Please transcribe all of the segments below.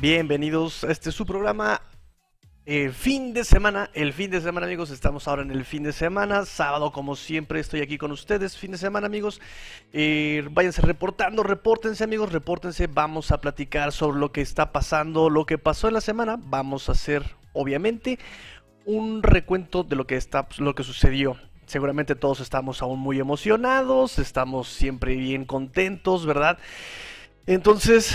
Bienvenidos, a este su programa eh, fin de semana, el fin de semana amigos, estamos ahora en el fin de semana, sábado como siempre estoy aquí con ustedes, fin de semana amigos, eh, váyanse reportando, repórtense amigos, repórtense, vamos a platicar sobre lo que está pasando, lo que pasó en la semana, vamos a hacer obviamente un recuento de lo que está, lo que sucedió. Seguramente todos estamos aún muy emocionados, estamos siempre bien contentos, ¿verdad? Entonces,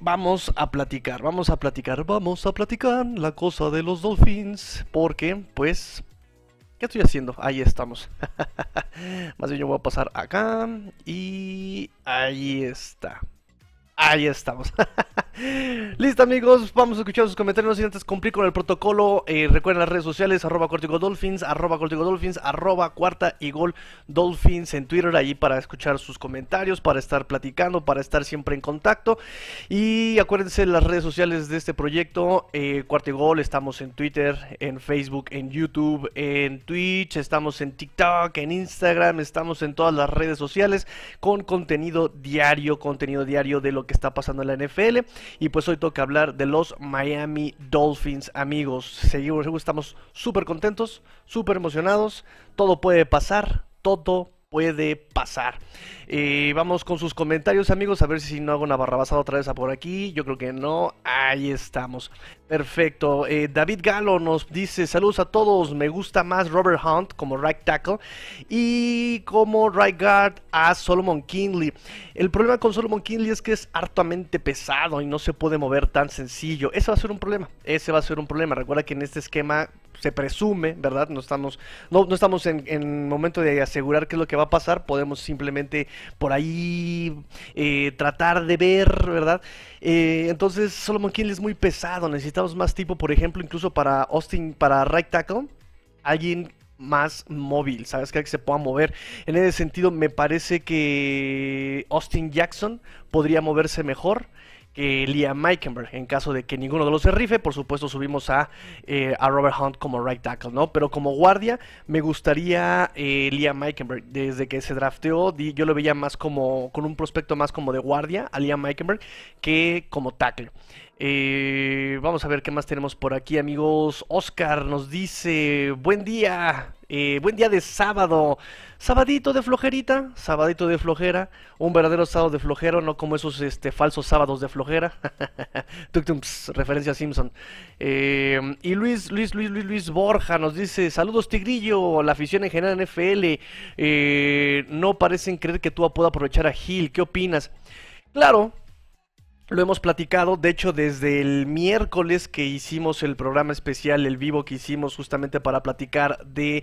vamos a platicar, vamos a platicar, vamos a platicar la cosa de los Dolphins. Porque, pues, ¿qué estoy haciendo? Ahí estamos. Más bien yo voy a pasar acá y ahí está. Ahí estamos. Listo amigos, vamos a escuchar sus comentarios. No antes cumplir con el protocolo. Eh, recuerden las redes sociales, arroba Dolphins, arroba Dolphins, arroba cuarta y gol Dolphins en Twitter, ahí para escuchar sus comentarios, para estar platicando, para estar siempre en contacto. Y acuérdense las redes sociales de este proyecto, eh, cuarta y gol, estamos en Twitter, en Facebook, en YouTube, en Twitch, estamos en TikTok, en Instagram, estamos en todas las redes sociales con contenido diario, contenido diario de lo que está pasando en la NFL. Y pues hoy toca hablar de los Miami Dolphins, amigos. Seguimos, estamos súper contentos, súper emocionados. Todo puede pasar, todo puede pasar. Eh, vamos con sus comentarios, amigos, a ver si no hago una barrabasada otra vez por aquí. Yo creo que no. Ahí estamos. Perfecto. Eh, David Galo nos dice: Saludos a todos. Me gusta más Robert Hunt como right tackle y como right guard a Solomon Kinley. El problema con Solomon Kinley es que es hartamente pesado y no se puede mover tan sencillo. Ese va a ser un problema. Ese va a ser un problema. Recuerda que en este esquema se presume, ¿verdad? No estamos, no, estamos en, en, momento de asegurar qué es lo que va a pasar, podemos simplemente por ahí eh, tratar de ver, ¿verdad? Eh, entonces Solomon Kinley es muy pesado, necesitamos más tipo, por ejemplo, incluso para Austin, para right tackle, alguien más móvil, ¿sabes? Que se pueda mover. En ese sentido, me parece que Austin Jackson podría moverse mejor Liam Meikenberg. En caso de que ninguno de los se rife, por supuesto subimos a, eh, a Robert Hunt como right tackle, ¿no? Pero como guardia, me gustaría eh, Liam Meikenberg. Desde que se drafteó, yo lo veía más como, con un prospecto más como de guardia, a Liam Meikenberg, que como tackle. Eh, vamos a ver qué más tenemos por aquí, amigos. Oscar nos dice, buen día, eh, buen día de sábado. Sabadito de flojerita, sabadito de flojera, un verdadero sábado de flojero, no como esos este, falsos sábados de flojera. referencia a Simpson. Eh, y Luis, Luis, Luis, Luis, Luis Borja nos dice, saludos Tigrillo, la afición en general NFL, eh, no parecen creer que tú pueda aprovechar a Gil, ¿qué opinas? Claro, lo hemos platicado, de hecho, desde el miércoles que hicimos el programa especial, el vivo que hicimos justamente para platicar de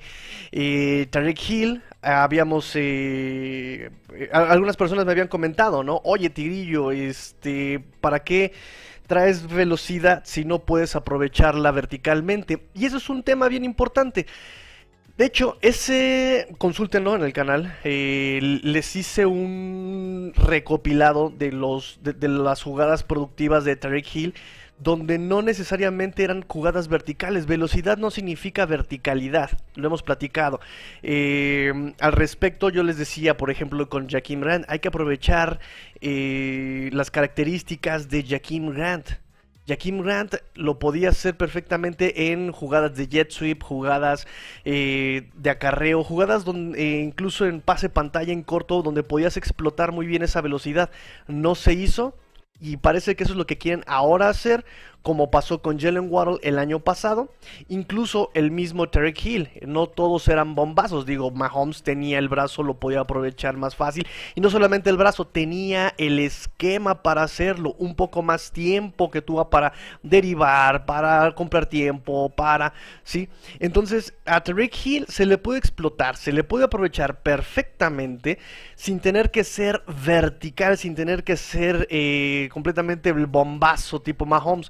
eh, Tarek Hill, habíamos, eh, algunas personas me habían comentado, ¿no? Oye, Tigrillo, este, ¿para qué traes velocidad si no puedes aprovecharla verticalmente? Y eso es un tema bien importante. De hecho, ese, consúltenlo en el canal, eh, les hice un recopilado de, los, las jugadas productivas de Tarek Hill, donde no necesariamente eran jugadas verticales. Velocidad no significa verticalidad, lo hemos platicado. Eh, al respecto, yo les decía, por ejemplo, con Jaquim Grant, hay que aprovechar eh, las características de Jaquim Grant. Jaquim Grant lo podía hacer perfectamente en jugadas de jet sweep, jugadas eh, de acarreo, jugadas donde eh, incluso en pase pantalla en corto, donde podías explotar muy bien esa velocidad. No se hizo y parece que eso es lo que quieren ahora hacer como pasó con Jalen Waddle el año pasado, incluso el mismo Tarek Hill, no todos eran bombazos, digo, Mahomes tenía el brazo, lo podía aprovechar más fácil, y no solamente el brazo, tenía el esquema para hacerlo, un poco más tiempo que tuvo para derivar, para comprar tiempo, para, ¿sí? Entonces, a Tarek Hill se le puede explotar, se le puede aprovechar perfectamente, sin tener que ser vertical, sin tener que ser eh, completamente el bombazo tipo Mahomes.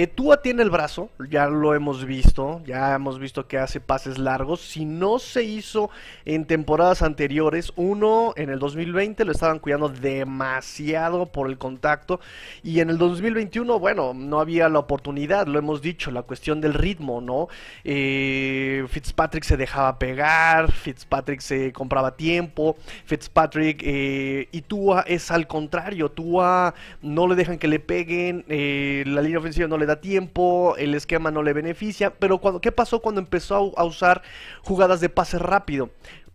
Eh, Tua tiene el brazo, ya lo hemos visto, ya hemos visto que hace pases largos. Si no se hizo en temporadas anteriores, uno en el 2020 lo estaban cuidando demasiado por el contacto y en el 2021, bueno, no había la oportunidad, lo hemos dicho, la cuestión del ritmo, ¿no? Eh, Fitzpatrick se dejaba pegar, Fitzpatrick se compraba tiempo, Fitzpatrick eh, y Tua es al contrario, Tua no le dejan que le peguen, la línea ofensiva no le da tiempo, el esquema no le beneficia, pero cuando, ¿qué pasó cuando empezó a, usar jugadas de pase rápido?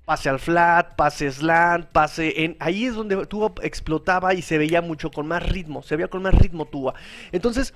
Pase al flat, pase slant, pase. Ahí es donde Tua explotaba y se veía mucho con más ritmo, se veía con más ritmo Tua. Entonces,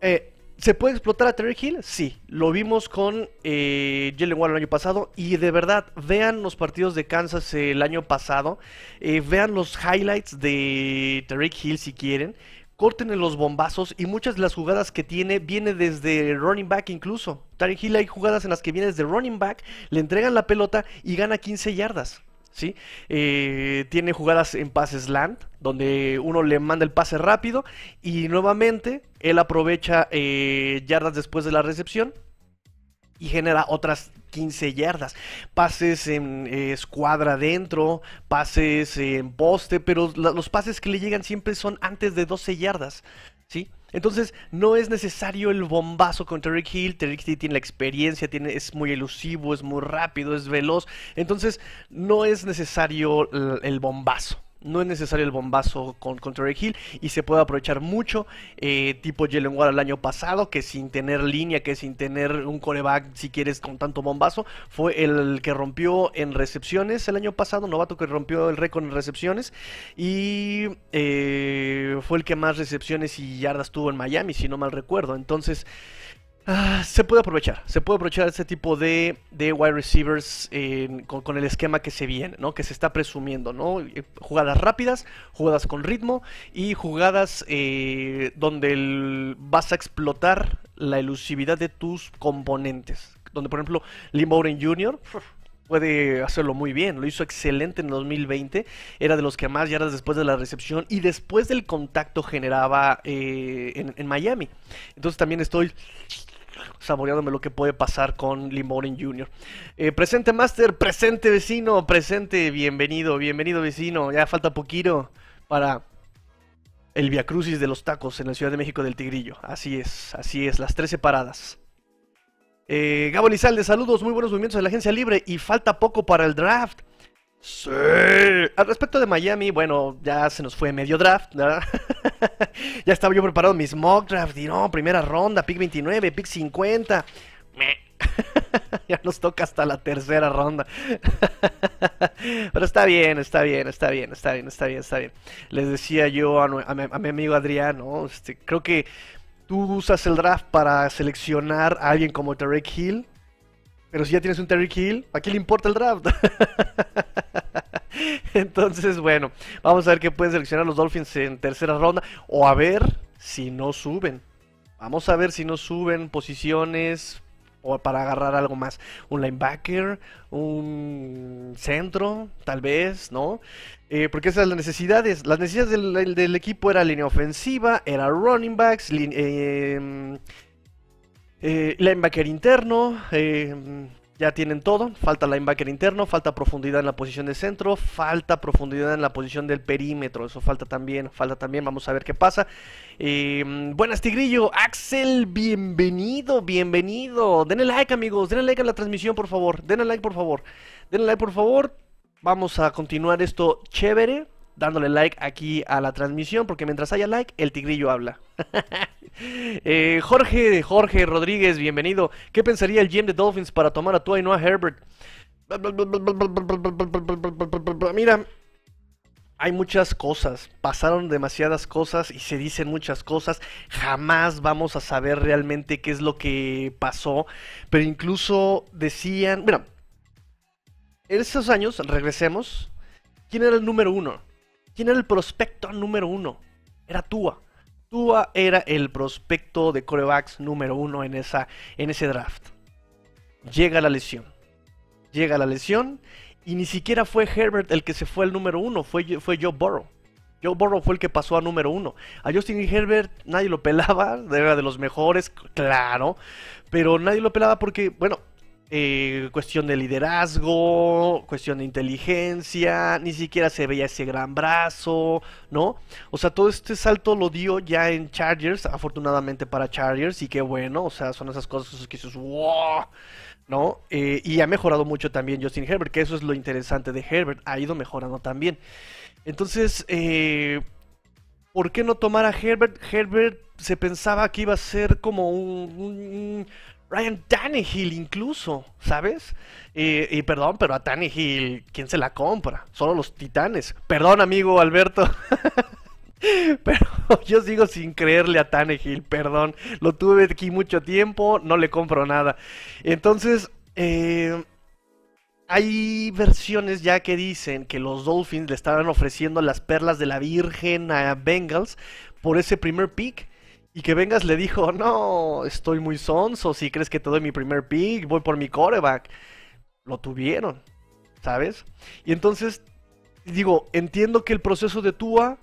eh, ¿Se puede explotar a Terry Hill? Sí, lo vimos con eh, Jalen Warren el año pasado y de verdad, vean los partidos de Kansas el año pasado, eh, vean los highlights de Terry Hill si quieren, corten en los bombazos y muchas de las jugadas que tiene viene desde running back incluso. Terry Hill hay jugadas en las que viene desde running back, le entregan la pelota y gana 15 yardas. ¿sí? Eh, tiene jugadas en pases slant, donde uno le manda el pase rápido y nuevamente él aprovecha eh, yardas después de la recepción y genera otras 15 yardas. Pases en eh, escuadra dentro, pases en poste, pero los pases que le llegan siempre son antes de 12 yardas, ¿sí? Entonces, no es necesario el bombazo con Terry Hill. Terry Hill tiene la experiencia, tiene, es muy elusivo, es muy rápido, es veloz. Entonces, no es necesario el bombazo. No es necesario el bombazo con, con Hill y se puede aprovechar mucho, eh, tipo Jalen Ward el año pasado, que sin tener línea, que sin tener un coreback, si quieres, con tanto bombazo, fue el que rompió en recepciones el año pasado, novato que rompió el récord en recepciones y eh, fue el que más recepciones y yardas tuvo en Miami, si no mal recuerdo. Entonces, Ah, se puede aprovechar, se puede aprovechar este tipo de, de wide receivers con, el esquema que se viene, ¿no? Que se está presumiendo, ¿no? Eh, jugadas rápidas, jugadas con ritmo y jugadas eh, donde vas a explotar la elusividad de tus componentes. Donde, por ejemplo, Lee Bowden Jr. puede hacerlo muy bien, lo hizo excelente en 2020, era de los que más yardas después de la recepción y después del contacto generaba eh, en, en Miami. Entonces también estoy saboreándome lo que puede pasar con Limoren Jr. Eh, presente Master, presente vecino, presente, bienvenido, bienvenido vecino. Ya falta poquito para el Via Crucis de los tacos en la Ciudad de México del Tigrillo. Así es, así es, las tres separadas. Eh, Gabo Lizalde, saludos, muy buenos movimientos de la agencia libre y falta poco para el draft. Sí. Al respecto de Miami, bueno, ya se nos fue medio draft, ¿verdad? ya estaba yo preparado mis mock draft y no, primera ronda, pick 29, pick 50. ya nos toca hasta la tercera ronda. Pero está bien, está bien, está bien, está bien, está bien, está bien. Les decía yo a, mi, amigo Adrián. Este, creo que tú usas el draft para seleccionar a alguien como Tarek Hill pero si ya tienes un Terry Hill, ¿a quién le importa el draft? Entonces, bueno, vamos a ver qué pueden seleccionar los Dolphins en tercera ronda. O a ver si no suben. Vamos a ver si no suben posiciones o para agarrar algo más. Un linebacker, un centro, tal vez, ¿no? Eh, porque esas son las necesidades. Las necesidades del, equipo era línea ofensiva, era running backs, eh, eh, linebacker interno, eh, ya tienen todo. Falta linebacker interno, falta profundidad en la posición de centro, falta profundidad en la posición del perímetro. Eso falta también, falta también. Vamos a ver qué pasa. Eh, buenas, Tigrillo. Axel, bienvenido, bienvenido. Denle like, amigos. Denle like a la transmisión, por favor. Denle like, por favor. Denle like, por favor. Vamos a continuar esto chévere dándole like aquí a la transmisión, porque mientras haya like, el tigrillo habla. Eh, Jorge, Jorge Rodríguez, bienvenido. ¿Qué pensaría el GM de Dolphins para tomar a Tua y no a Herbert? Mira, hay muchas cosas, pasaron demasiadas cosas y se dicen muchas cosas. Jamás vamos a saber realmente qué es lo que pasó, pero incluso decían, bueno, en esos años, regresemos, ¿quién era el número uno? ¿Quién era el prospecto número uno? Era Tua. Tua era el prospecto de corebacks número uno en, esa, en ese draft. Llega la lesión. Llega la lesión y ni siquiera fue Herbert el que se fue el número uno, fue, fue Joe Burrow. Joe Burrow fue el que pasó a número uno. A Justin Herbert nadie lo pelaba, era de los mejores, claro, pero nadie lo pelaba porque, bueno, eh, cuestión de liderazgo, cuestión de inteligencia, ni siquiera se veía ese gran brazo, ¿no? O sea, todo este salto lo dio ya en Chargers, afortunadamente para Chargers, y qué bueno, o sea, son esas cosas que dices, wow, ¿no? Eh, y ha mejorado mucho también Justin Herbert, que eso es lo interesante de Herbert, ha ido mejorando también. Entonces, eh, ¿por qué no tomar a Herbert? Herbert se pensaba que iba a ser como un Ryan Tannehill incluso, ¿sabes? y perdón, pero a Tannehill, ¿quién se la compra? Solo los titanes. Perdón, amigo Alberto. pero yo sigo sin creerle a Tannehill, perdón. Lo tuve aquí mucho tiempo, no le compro nada. Entonces, eh, hay versiones ya que dicen que los Dolphins le estaban ofreciendo las perlas de la Virgen a Bengals por ese primer pick. Y que Vengas le dijo, no, estoy muy sonso, si crees que te doy mi primer pick, voy por mi coreback. Lo tuvieron, ¿sabes? Y entonces, digo, entiendo que el proceso de Tua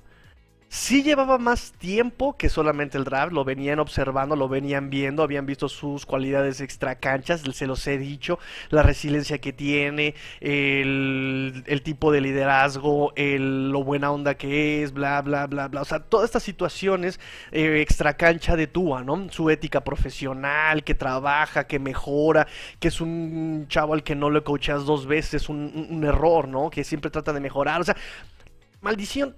Sí llevaba más tiempo que solamente el draft, lo venían observando, lo venían viendo, habían visto sus cualidades extra canchas, se los he dicho, la resiliencia que tiene, el, tipo de liderazgo, el, lo buena onda que es, bla, bla, bla, bla. O sea, todas estas situaciones eh, extra cancha de Tua, ¿no? Su ética profesional, que trabaja, que mejora, que es un chavo al que no le coachas dos veces, un error, ¿no? Que siempre trata de mejorar. O sea, maldición,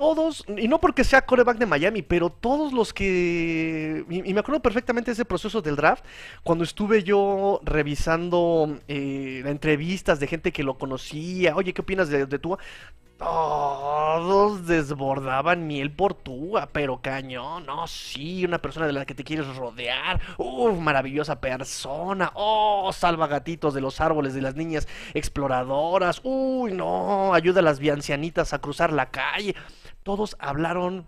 todos, y no porque sea coreback de Miami, pero todos los que. Y, me acuerdo perfectamente ese proceso del draft, cuando estuve yo revisando eh, entrevistas de gente que lo conocía. Oye, ¿qué opinas de, de? Todos desbordaban miel por Tua, pero cañón, no, sí, una persona de la que te quieres rodear. Uf, maravillosa persona. Oh, salva gatitos de los árboles de las niñas exploradoras. Uy, no, ayuda a las ancianitas a cruzar la calle todos hablaron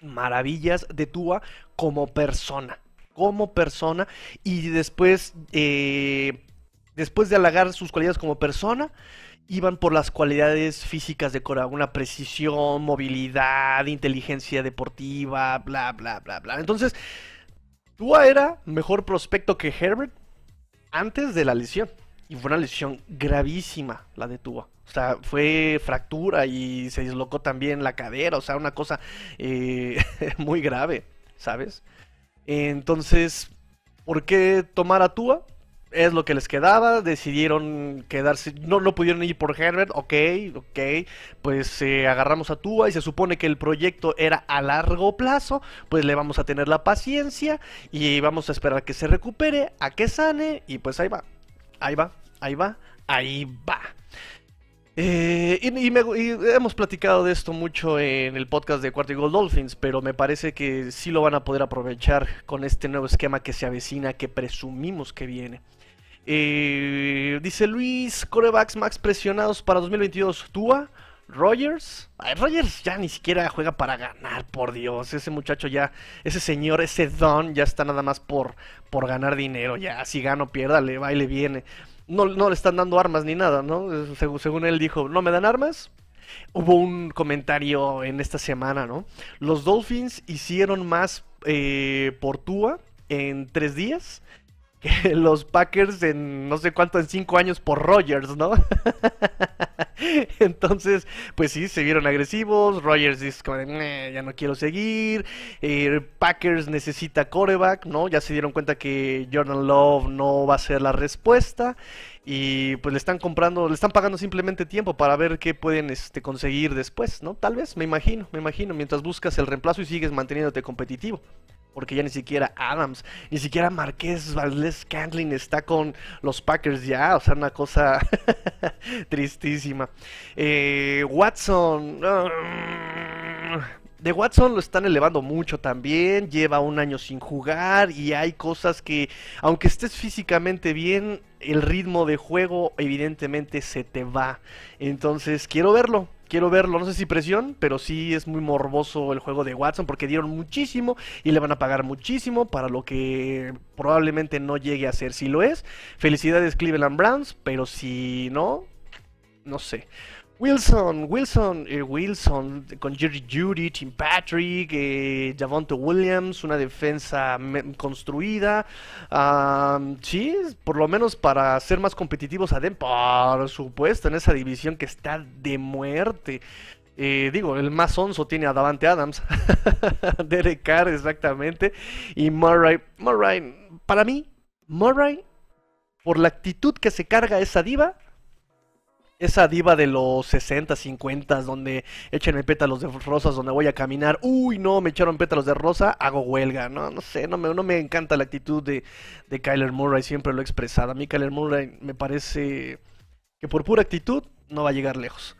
maravillas de Tua como persona. Como persona. Y después, eh, después de halagar sus cualidades como persona, iban por las cualidades físicas de Cora, una precisión, movilidad, inteligencia deportiva, bla, bla, bla, bla. Entonces, Tua era mejor prospecto que Herbert antes de la lesión. Y fue una lesión gravísima la de Tua. O sea, fue fractura y se dislocó también la cadera. O sea, una cosa eh, muy grave, ¿sabes? Entonces, ¿por qué tomar a Tua? Es lo que les quedaba, decidieron quedarse, no, no pudieron ir por Herbert, ok, ok, pues eh, agarramos a Tua y se supone que el proyecto era a largo plazo, pues le vamos a tener la paciencia y vamos a esperar a que se recupere, a que sane y pues ahí va, ahí va, ahí va, ahí va. Eh, y, hemos platicado de esto mucho en el podcast de Cuarto Gold Dolphins, pero me parece que sí lo van a poder aprovechar con este nuevo esquema que se avecina, que presumimos que viene. Eh, dice Luis, corebacks max presionados para 2022, Tua, Rogers. Rogers ya ni siquiera juega para ganar, por Dios. Ese muchacho ya, ese señor, ese don ya está nada más por, por ganar dinero. Ya, si gano, pierda, le va le viene no, le están dando armas ni nada, ¿no? Según, él dijo, ¿no me dan armas? Hubo un comentario en esta semana, ¿no? Los Dolphins hicieron más eh, por Tua en tres días que los Packers en no sé cuánto, en cinco años por Rogers, ¿no? Entonces, pues sí, se vieron agresivos. Rogers dice ya no quiero seguir. Eh, Packers necesita coreback, ¿no? Ya se dieron cuenta que Jordan Love no va a ser la respuesta. Y pues le están comprando, le están pagando simplemente tiempo para ver qué pueden este, conseguir después, ¿no? Tal vez, me imagino, me imagino, mientras buscas el reemplazo y sigues manteniéndote competitivo porque ya ni siquiera Adams, ni siquiera Marqués Valdés Cantlin está con los Packers ya, o sea, una cosa tristísima. Eh, Watson, de Watson lo están elevando mucho también, lleva un año sin jugar y hay cosas que, aunque estés físicamente bien, el ritmo de juego evidentemente se te va. Entonces, quiero verlo, quiero verlo, no sé si presión, pero sí es muy morboso el juego de Watson porque dieron muchísimo y le van a pagar muchísimo para lo que probablemente no llegue a ser. Si lo es, felicidades Cleveland Browns, pero si no, no sé. Wilson, Wilson, eh, Wilson, con Jerry Judy, Tim Patrick, eh, Javonte Williams, una defensa construida. sí, por lo menos para ser más competitivos a por supuesto, en esa división que está de muerte. Eh, digo, el más onzo tiene a Davante Adams, Derek Carr exactamente, y Murray. Murray, para mí, Murray, por la actitud que se carga esa diva, esa diva de los 60, 50, donde echan pétalos de rosas, donde voy a caminar, uy, no, me echaron pétalos de rosa, hago huelga, no, no sé, no me, no me encanta la actitud de, de Kyler Murray, siempre lo he expresado. A mí Kyler Murray me parece que por pura actitud no va a llegar lejos.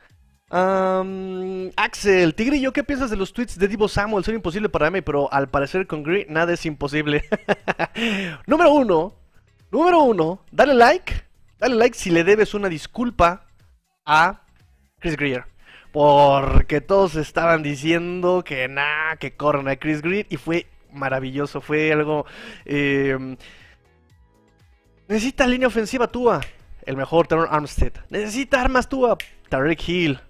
Axel, Tigrillo, ¿qué piensas de los tweets de Divo Samuel? Son imposible para mí, pero al parecer con Green nada es imposible. número uno, número uno, dale like, dale like si le debes una disculpa a Chris Greer. Porque todos estaban diciendo que nada, que corren a Chris Greer. Y fue maravilloso, fue algo... Em, necesita línea ofensiva Tua, el mejor Terror Armstead. Necesita armas Tua, Tarek Hill.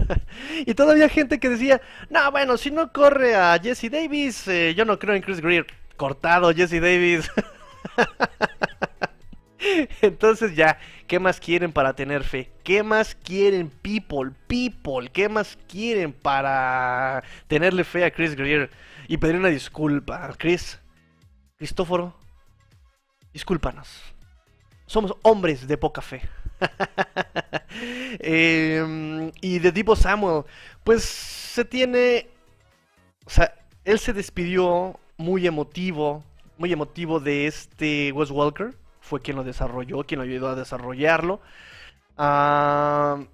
y todavía gente que decía, no, bueno, si no corre a Jesse Davis, eh, yo no creo en Chris Greer. Cortado Jesse Davis. Entonces ya, ¿qué más quieren para tener fe? ¿Qué más quieren, people, people? ¿Qué más quieren para tenerle fe a Chris Greer? Y pedir una disculpa. Chris, Cristóforo, discúlpanos. Somos hombres de poca fe. Em, y de Divo Samuel, pues se tiene... O sea, él se despidió muy emotivo, muy emotivo de este Wes Walker fue quien lo desarrolló, quien lo ayudó a desarrollarlo. Ah,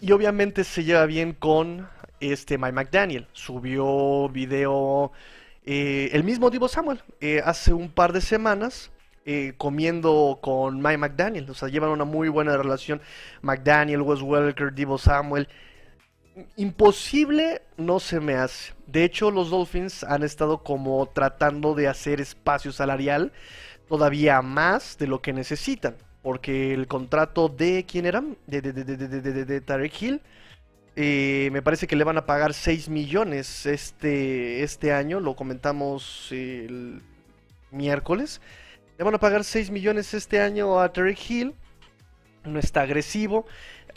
y obviamente se lleva bien con este Mike McDaniel. Subió video eh, el mismo Divo Samuel eh, hace un par de semanas. Eh, comiendo con Mike McDaniel, o sea, llevan una muy buena relación. McDaniel, Wes Welker, Divo Samuel, imposible no se me hace. De hecho, los Dolphins han estado como tratando de hacer espacio salarial todavía más de lo que necesitan. Porque el contrato de. ¿Quién era? De, de, de, de Tarek Hill. Eh, me parece que le van a pagar 6 millones este, este año. Lo comentamos el miércoles. Le van a pagar 6 millones este año a Tarek Hill. No está agresivo.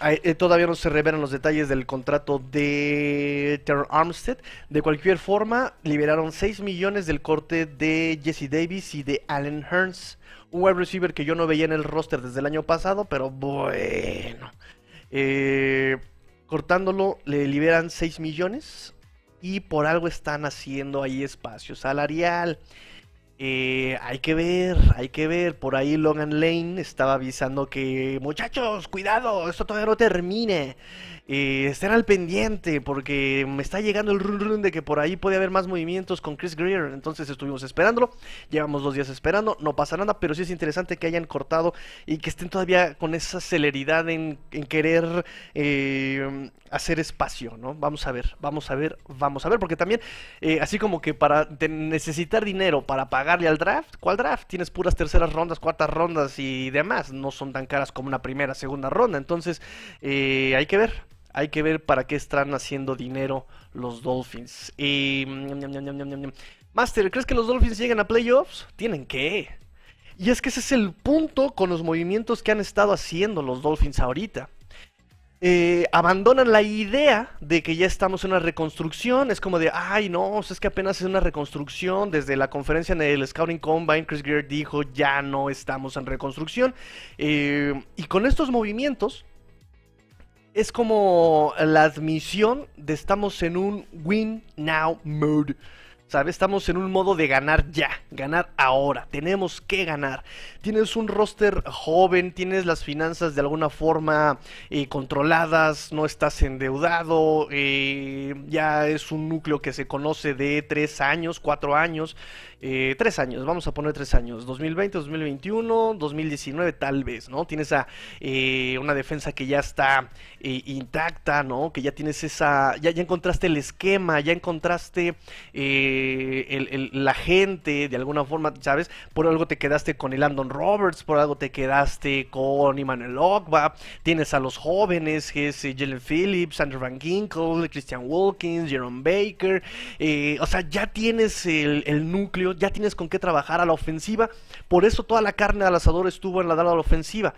Eh, todavía no se revelan los detalles del contrato de Terror Armstead. De cualquier forma, liberaron 6 millones del corte de Jesse Davis y de Allen Hearns. Un wide receiver que yo no veía en el roster desde el año pasado, pero bueno. Eh, cortándolo, le liberan 6 millones. Y por algo están haciendo ahí espacio salarial. Eh, hay que ver, hay que ver. Por ahí Logan Lane estaba avisando que, muchachos, cuidado, esto todavía no termine. Eh, estén al pendiente porque me está llegando el run run de que por ahí puede haber más movimientos con Chris Greer. Entonces estuvimos esperándolo. Llevamos dos días esperando, no pasa nada, pero sí es interesante que hayan cortado y que estén todavía con esa celeridad en, querer eh, hacer espacio, ¿no? Vamos a ver, vamos a ver, vamos a ver, porque también, eh, así como que para necesitar dinero para pagarle al draft, ¿cuál draft? Tienes puras terceras rondas, cuartas rondas y demás, no son tan caras como una primera, segunda ronda, entonces hay que ver. Hay que ver para qué están haciendo dinero los Dolphins. Y... Master, ¿crees que los Dolphins lleguen a playoffs? Tienen que. Y es que ese es el punto con los movimientos que han estado haciendo los Dolphins ahorita. Eh, abandonan la idea de que ya estamos en una reconstrucción. Es como de, ay, no, es que apenas es una reconstrucción. Desde la conferencia en el Scouting Combine, Chris Greer dijo, ya no estamos en reconstrucción. Eh, y con estos movimientos, es como la admisión de estamos en un win now mode. ¿Sabes? Estamos en un modo de ganar ya, ganar ahora, tenemos que ganar. Tienes un roster joven, tienes las finanzas de alguna forma eh, controladas, no estás endeudado, eh, ya es un núcleo que se conoce de tres años, cuatro años, eh, tres años, vamos a poner tres años, 2020, 2021, 2019 tal vez, ¿no? Tienes a, una defensa que ya está intacta, ¿no? Que ya tienes esa, ya, ya encontraste el esquema, ya encontraste eh, la gente, de alguna forma, ¿sabes? Por algo te quedaste con el Landon Roberts, por algo te quedaste con Emmanuel Ogba, tienes a los jóvenes, que es eh, Jalen Phillips, Andrew Van Ginkle, Christian Wilkins, Jerome Baker, eh, o sea, ya tienes el, núcleo, ya tienes con qué trabajar a la ofensiva, por eso toda la carne al asador estuvo en la, a la ofensiva,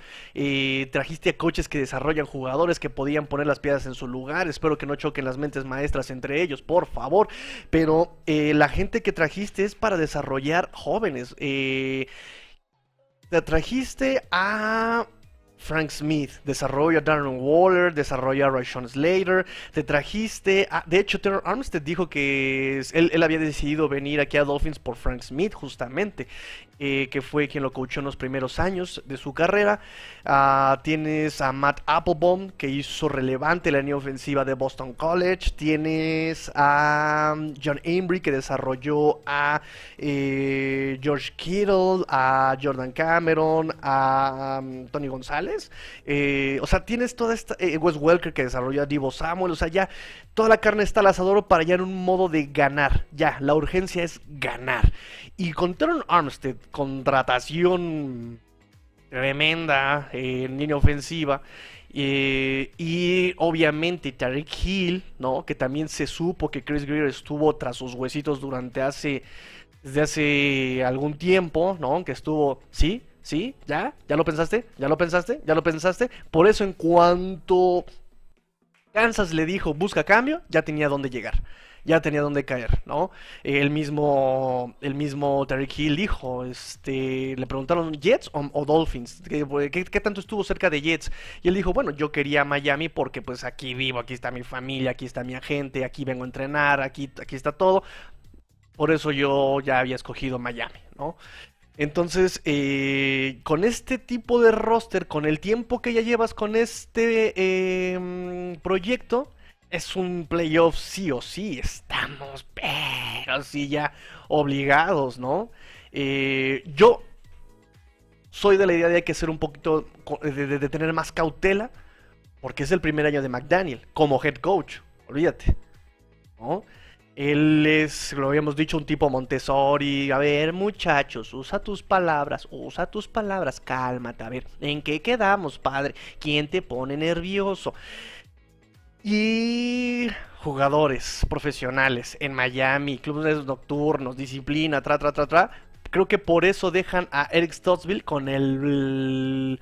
trajiste a coaches que desarrollan jugadores que podían poner las piedras en su lugar, espero que no choquen las mentes maestras entre ellos, por favor, pero eh, la gente que trajiste es para desarrollar jóvenes. Eh, te trajiste a Frank Smith, desarrolla a Darren Waller, desarrolla a Rashawn Slater, te trajiste. De hecho, Terror Armstead dijo que él, él, había decidido venir aquí a Dolphins por Frank Smith, justamente. Eh, que fue quien lo coachó en los primeros años de su carrera. Ah, tienes a Matt Applebaum, que hizo relevante la línea ofensiva de Boston College. Tienes a um, John Embry, que desarrolló a eh, George Kittle, a Jordan Cameron, a um, Tony González. Eh, o sea, tienes toda esta... Wes Welker, que desarrolló a Divo Samuel. O sea, ya toda la carne está al asador para ya en un modo de ganar. Ya, la urgencia es ganar. Y con Teron Armstead, contratación tremenda en línea ofensiva. Eh, y obviamente Tarek Hill, ¿no? Que también se supo que Chris Greer estuvo tras sus huesitos durante hace. Desde hace algún tiempo, ¿no? Que estuvo. ¿Sí? ¿Sí? ¿Ya? ¿Ya lo pensaste? ¿Ya lo pensaste? ¿Ya lo pensaste? Por eso, en cuanto Kansas le dijo busca cambio, ya tenía dónde llegar ya tenía donde caer, ¿no? El mismo, el mismo Hill dijo, este, le preguntaron Jets o, Dolphins, ¿Qué, tanto estuvo cerca de Jets? Y él dijo, bueno, yo quería Miami porque pues aquí vivo, aquí está mi familia, aquí está mi agente, aquí vengo a entrenar, aquí, aquí está todo. Por eso yo ya había escogido Miami, ¿no? Entonces, eh, con este tipo de roster, con el tiempo que ya llevas con este em, proyecto, es un playoff sí o sí. Estamos, pero sí ya obligados, ¿no? Eh, yo soy de la idea de que ser un poquito, de, tener más cautela, porque es el primer año de McDaniel como head coach, olvídate, ¿no? Él es, lo habíamos dicho, un tipo Montessori. A ver, muchachos, usa tus palabras, usa tus palabras, cálmate. A ver, ¿en qué quedamos, padre? ¿Quién te pone nervioso? Y jugadores profesionales en Miami, clubes nocturnos, disciplina, tra, tra, tra, tra. Creo que por eso dejan a Eric Stottsville con el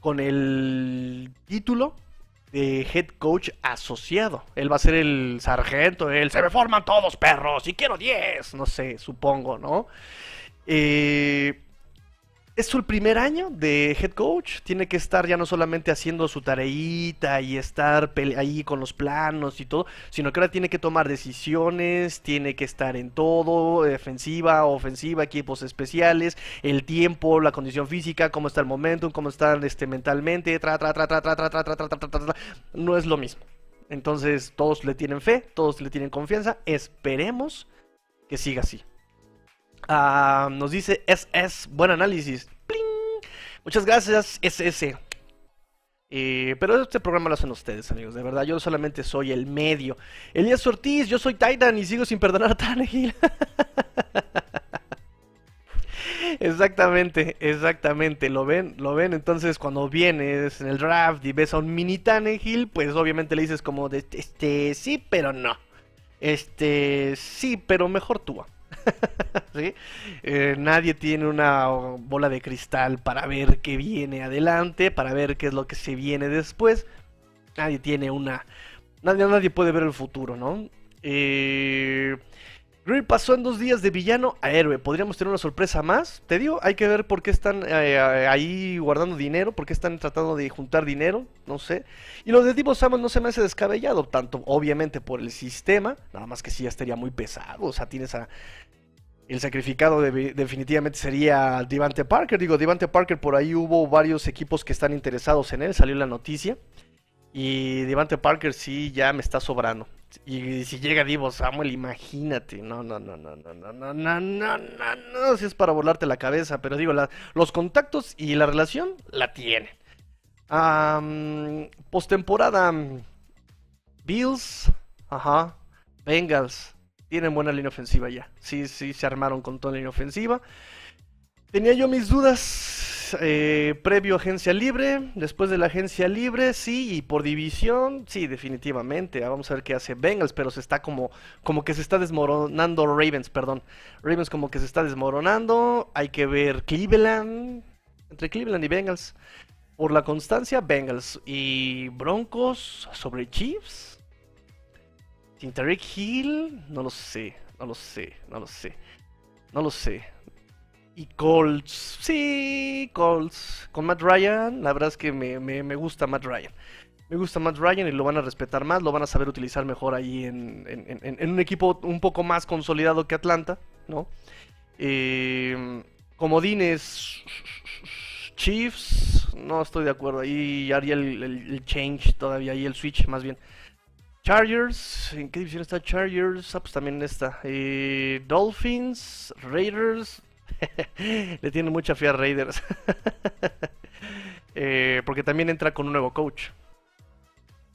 con el título de head coach asociado. Él va a ser el sargento, él se me forman todos perros y quiero 10, no sé, supongo, ¿no? Eh, es su primer año de head coach. Tiene que estar ya no solamente haciendo su tareita y estar ahí con los planos y todo, sino que ahora tiene que tomar decisiones, tiene que estar en todo, defensiva, ofensiva, equipos especiales, el tiempo, la condición física, cómo está el momentum, cómo está este, mentalmente, tra, tra, tra, tra, no es lo mismo. Entonces todos le tienen fe, todos le tienen confianza, esperemos que siga así. Ah, nos dice SS, buen análisis. Muchas gracias, SS. Eh, pero este programa lo hacen ustedes, amigos. De verdad, yo solamente soy el medio. Elías Ortiz, yo soy Titan y sigo sin perdonar a Tannehill. exactamente, exactamente. Lo ven, lo ven. Entonces, cuando vienes en el draft y ves a un mini Tannehill, pues obviamente le dices como de este sí, pero no. Este sí, pero mejor tú. Eh, nadie tiene una bola de cristal para ver qué viene adelante, para ver qué es lo que se viene después. Nadie tiene una... Nadie, nadie puede ver el futuro, ¿no? Eh... pasó en dos días de villano a héroe. ¿Podríamos tener una sorpresa más? Te digo, hay que ver por qué están eh, ahí guardando dinero, por qué están tratando de juntar dinero, no sé. Y lo de Divo Samuel no se me hace descabellado, tanto obviamente por el sistema, nada más que sí ya estaría muy pesado. O sea, tienes a el sacrificado definitivamente sería Devante Parker. Digo, Devante Parker por ahí hubo varios equipos que están interesados en él, salió la noticia. Y Devante Parker sí ya me está sobrando. Y si llega Divo Samuel, imagínate. No, no, no, no, no, no, no, no, no, no, no, si es para volarte la cabeza. Pero digo, los contactos y la relación la tiene. postemporada. Bills, ajá. Bengals, Tienen buena línea ofensiva ya. Sí, sí, se armaron con toda la línea ofensiva. Tenía yo mis dudas eh, previo agencia libre, después de la agencia libre, sí, y por división, sí, definitivamente. Vamos a ver qué hace Bengals, pero se está como, como que se está desmoronando Ravens, perdón. Ravens como que se está desmoronando. Hay que ver Cleveland, entre Cleveland y Bengals. Por la constancia, Bengals y Broncos sobre Chiefs. Sin Hill, no lo sé, no lo sé, no lo sé, no lo sé. Y Colts, sí, Colts. Con Matt Ryan, la verdad es que me, gusta Matt Ryan. Me gusta Matt Ryan y lo van a respetar más, lo van a saber utilizar mejor ahí en, un equipo un poco más consolidado que Atlanta, ¿no? Eh, comodines Chiefs, no estoy de acuerdo. Ahí haría el, change todavía, ahí el switch más bien. Chargers, ¿en qué división está Chargers? Ah, pues también está. Eh, Dolphins, Raiders. Le tienen mucha fe a Raiders. Eh, porque también entra con un nuevo coach.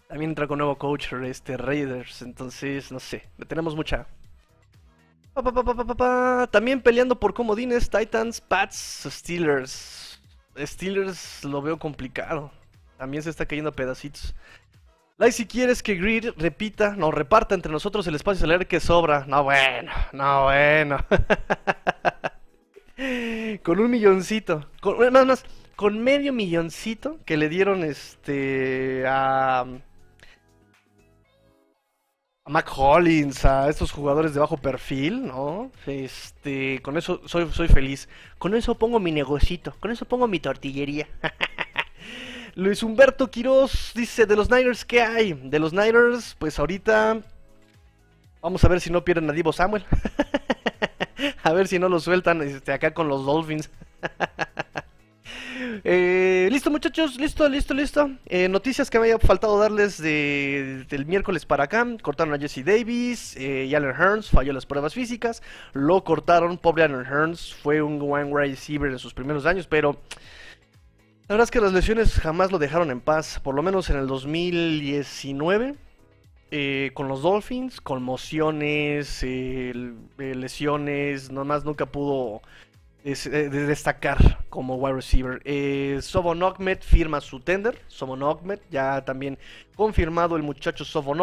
También entra con un nuevo coach este, Raiders. Entonces, no sé, le tenemos mucha, también peleando por comodines, Titans, Pats, Steelers. Steelers lo veo complicado. También se está cayendo a pedacitos. Like si quieres que Greed repita, no, reparta entre nosotros el espacio leer que sobra. No, bueno, no, bueno. con un milloncito. Con, más, más, con medio milloncito que le dieron este a Mac Hollins, a estos jugadores de bajo perfil, ¿no? Este, con eso soy, soy feliz. Con eso pongo mi negocito, con eso pongo mi tortillería. Luis Humberto Quiroz dice, de los Niners, ¿qué hay? De los Niners, pues ahorita vamos a ver si no pierden a Divo Samuel. a ver si no lo sueltan este, acá con los Dolphins. Eh, listo muchachos, listo, listo, listo. Eh, noticias que me haya faltado darles del miércoles para acá. Cortaron a Jesse Davis eh, y Allen Hearns falló las pruebas físicas. Lo cortaron, pobre Allen Hearns. Fue un wide receiver en sus primeros años, pero... La verdad es que las lesiones jamás lo dejaron en paz, por lo menos en el 2019. Con los Dolphins, conmociones, lesiones, nomás nunca pudo eh, de destacar como wide receiver. Eh, Sobon firma su tender. Sobon ya también confirmado el muchacho Sobon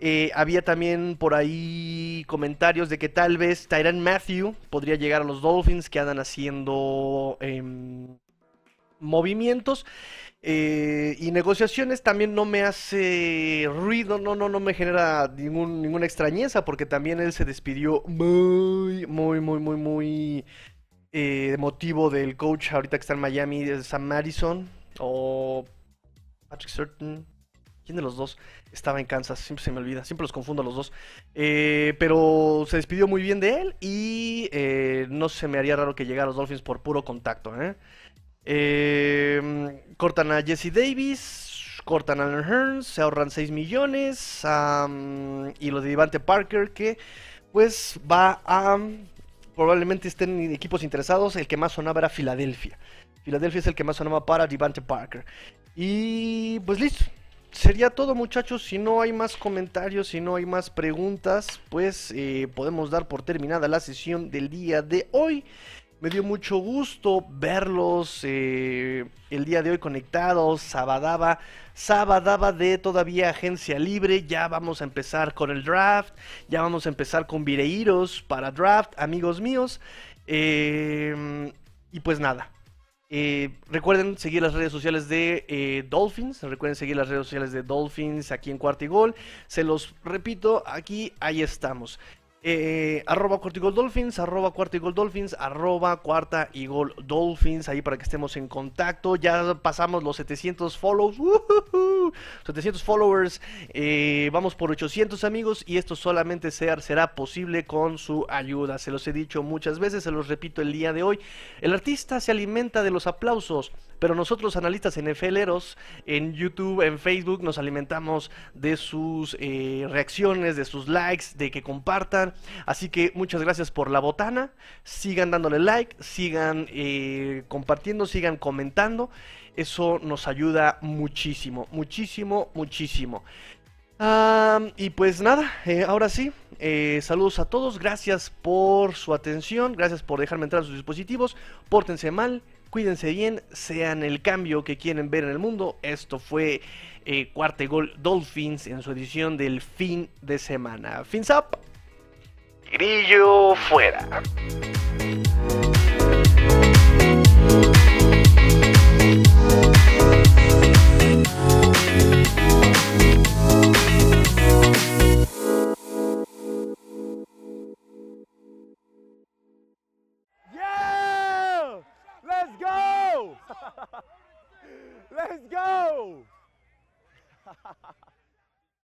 eh, había también por ahí comentarios de que tal vez Tyran Matthew podría llegar a los Dolphins que andan haciendo em, movimientos. Eh, y negociaciones también no me hace ruido, no, no, no me genera ninguna extrañeza porque también él se despidió muy, muy, muy, muy, muy eh, motivo del coach ahorita que está en Miami, Sam Madison o Patrick Certain. ¿Quién de los dos estaba en Kansas? Siempre se me olvida, siempre los confundo a los dos. Eh, pero se despidió muy bien de él y eh, no se me haría raro que llegara a los Dolphins por puro contacto. Cortan a Jesse Davis, cortan a Alan Hearns, se ahorran 6 millones. y lo de Devante Parker que pues va a probablemente estén equipos interesados. El que más sonaba era Filadelfia. Filadelfia es el que más sonaba para Devante Parker. Y pues listo. Sería todo muchachos, si no hay más comentarios, si no hay más preguntas, pues eh, podemos dar por terminada la sesión del día de hoy. Me dio mucho gusto verlos eh, el día de hoy conectados. Sabadaba, sabadaba de todavía agencia libre. Ya vamos a empezar con el draft. Ya vamos a empezar con Vireiros para draft, amigos míos. Eh, y pues nada. Eh, recuerden seguir las redes sociales de Dolphins. Recuerden seguir las redes sociales de Dolphins aquí en Cuarto y Gol. Se los repito, aquí, ahí estamos. Eh, arroba cuarta y gol dolphins, arroba cuarta y gol dolphins, arroba cuarta y gol dolphins, ahí para que estemos en contacto. Ya pasamos los 700 follows, 700 followers, eh, vamos por 800 amigos y esto solamente será posible con su ayuda. Se los he dicho muchas veces, se los repito el día de hoy. El artista se alimenta de los aplausos pero nosotros analistas NFLeros en YouTube, en Facebook, nos alimentamos de sus eh, reacciones, de sus likes, de que compartan. Así que muchas gracias por la botana. Sigan dándole like, sigan eh, compartiendo, sigan comentando. Eso nos ayuda muchísimo, muchísimo, muchísimo. y pues nada, eh, ahora sí, saludos a todos. Gracias por su atención. Gracias por dejarme entrar a sus dispositivos. Pórtense mal. Cuídense bien. Sean el cambio que quieren ver en el mundo. Esto fue eh, Cuarte Gol Dolphins en su edición del fin de semana. Fins up. Grillo fuera. Let's go!